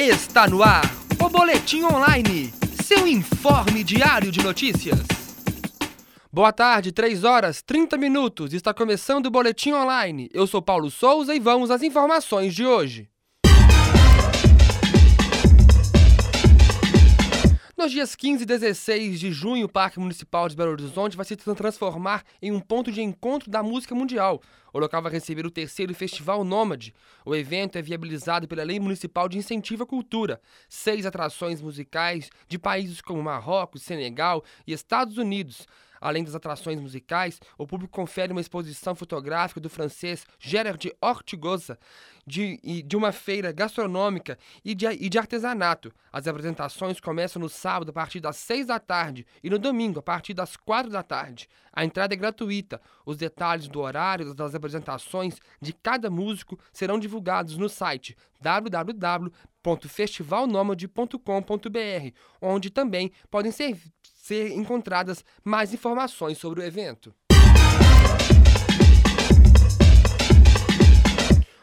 Está no ar o Boletim Online, seu informe diário de notícias. Boa tarde, 3 horas 30 minutos. Está começando o Boletim Online. Eu sou Paulo Souza e vamos às informações de hoje. Nos dias 15 e 16 de junho, o Parque Municipal de Belo Horizonte vai se transformar em um ponto de encontro da música mundial. O local vai receber o terceiro Festival Nômade. O evento é viabilizado pela Lei Municipal de Incentivo à Cultura. Seis atrações musicais de países como Marrocos, Senegal e Estados Unidos. Além das atrações musicais, o público confere uma exposição fotográfica do francês Gerard Ortigosa, de, de uma feira gastronômica e de, e de artesanato. As apresentações começam no sábado a partir das 6 da tarde e no domingo a partir das 4 da tarde. A entrada é gratuita. Os detalhes do horário das apresentações de cada músico serão divulgados no site www.festivalnomade.com.br, onde também podem ser ser encontradas mais informações sobre o evento.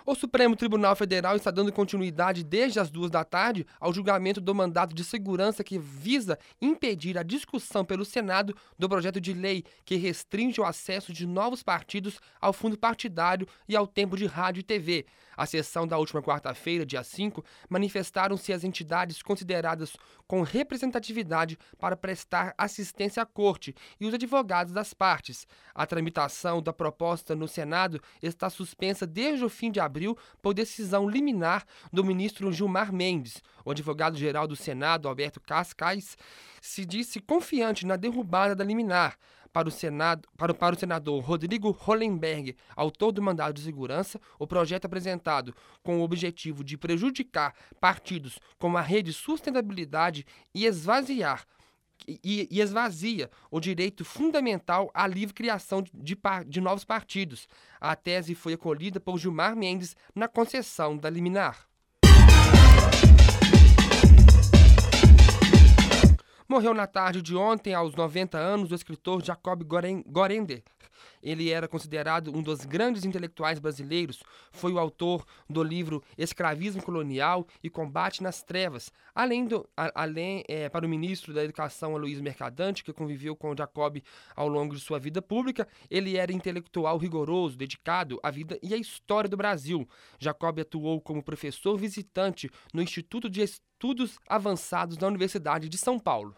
O Supremo Tribunal Federal está dando continuidade desde as duas da tarde ao julgamento do mandato de segurança que visa impedir a discussão pelo Senado do projeto de lei que restringe o acesso de novos partidos ao fundo partidário e ao tempo de rádio e TV. A sessão da última quarta-feira, dia 5, manifestaram-se as entidades consideradas com representatividade para prestar assistência à corte e os advogados das partes. A tramitação da proposta no Senado está suspensa desde o fim de abril abril por decisão liminar do ministro Gilmar Mendes. O advogado-geral do Senado, Alberto Cascais, se disse confiante na derrubada da liminar. Para o, Senado, para, para o senador Rodrigo Hollenberg, autor do mandado de segurança, o projeto apresentado com o objetivo de prejudicar partidos como a Rede Sustentabilidade e esvaziar e, e, esvazia o direito fundamental à livre criação de, de, de, novos partidos. A tese foi acolhida por Gilmar Mendes na concessão da liminar. Morreu na tarde de ontem, aos 90 anos, o escritor Jacob Gorender. Ele era considerado um dos grandes intelectuais brasileiros. Foi o autor do livro Escravismo Colonial e Combate nas Trevas. Além, do, a, além é, para o ministro da Educação, Aloysio Mercadante, que conviveu com Jacob ao longo de sua vida pública, ele era intelectual rigoroso, dedicado à vida e à história do Brasil. Jacob atuou como professor visitante no Instituto de Estudos Avançados da Universidade de São Paulo.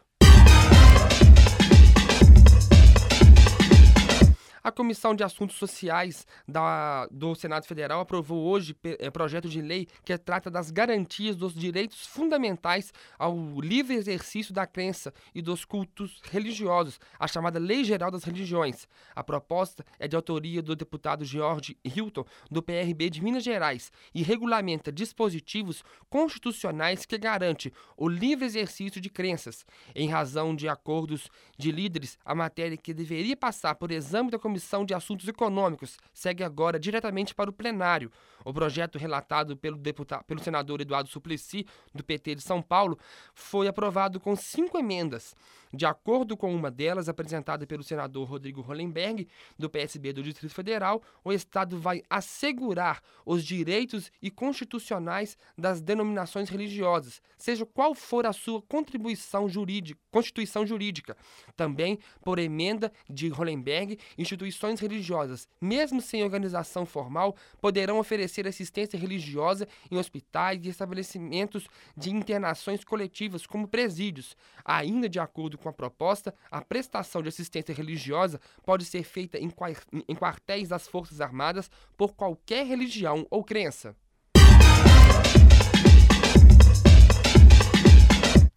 A Comissão de Assuntos Sociais da, do Senado Federal aprovou hoje é, projeto de lei que trata das garantias dos direitos fundamentais ao livre exercício da crença e dos cultos religiosos, a chamada Lei Geral das Religiões. A proposta é de autoria do deputado George Hilton, do PRB de Minas Gerais, e regulamenta dispositivos constitucionais que garante o livre exercício de crenças. Em razão de acordos de líderes, a matéria que deveria passar por exame da Comissão Comissão de Assuntos Econômicos segue agora diretamente para o plenário. O projeto relatado pelo, deputado, pelo senador Eduardo Suplicy, do PT de São Paulo, foi aprovado com cinco emendas. De acordo com uma delas, apresentada pelo senador Rodrigo Hollenberg, do PSB do Distrito Federal, o Estado vai assegurar os direitos e constitucionais das denominações religiosas, seja qual for a sua contribuição jurídica, constituição jurídica. Também, por emenda de Hollenberg, instituições religiosas, mesmo sem organização formal, poderão oferecer assistência religiosa em hospitais e estabelecimentos de internações coletivas, como presídios. Ainda de acordo com a proposta, a prestação de assistência religiosa pode ser feita em, em quartéis das Forças Armadas por qualquer religião ou crença.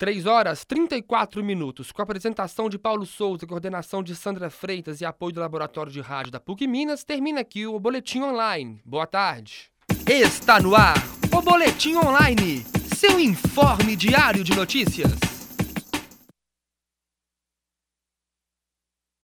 3 horas 34 minutos, com a apresentação de Paulo Souza, coordenação de Sandra Freitas e apoio do Laboratório de Rádio da PUC Minas, termina aqui o Boletim Online. Boa tarde. Está no ar o Boletim Online, seu informe diário de notícias.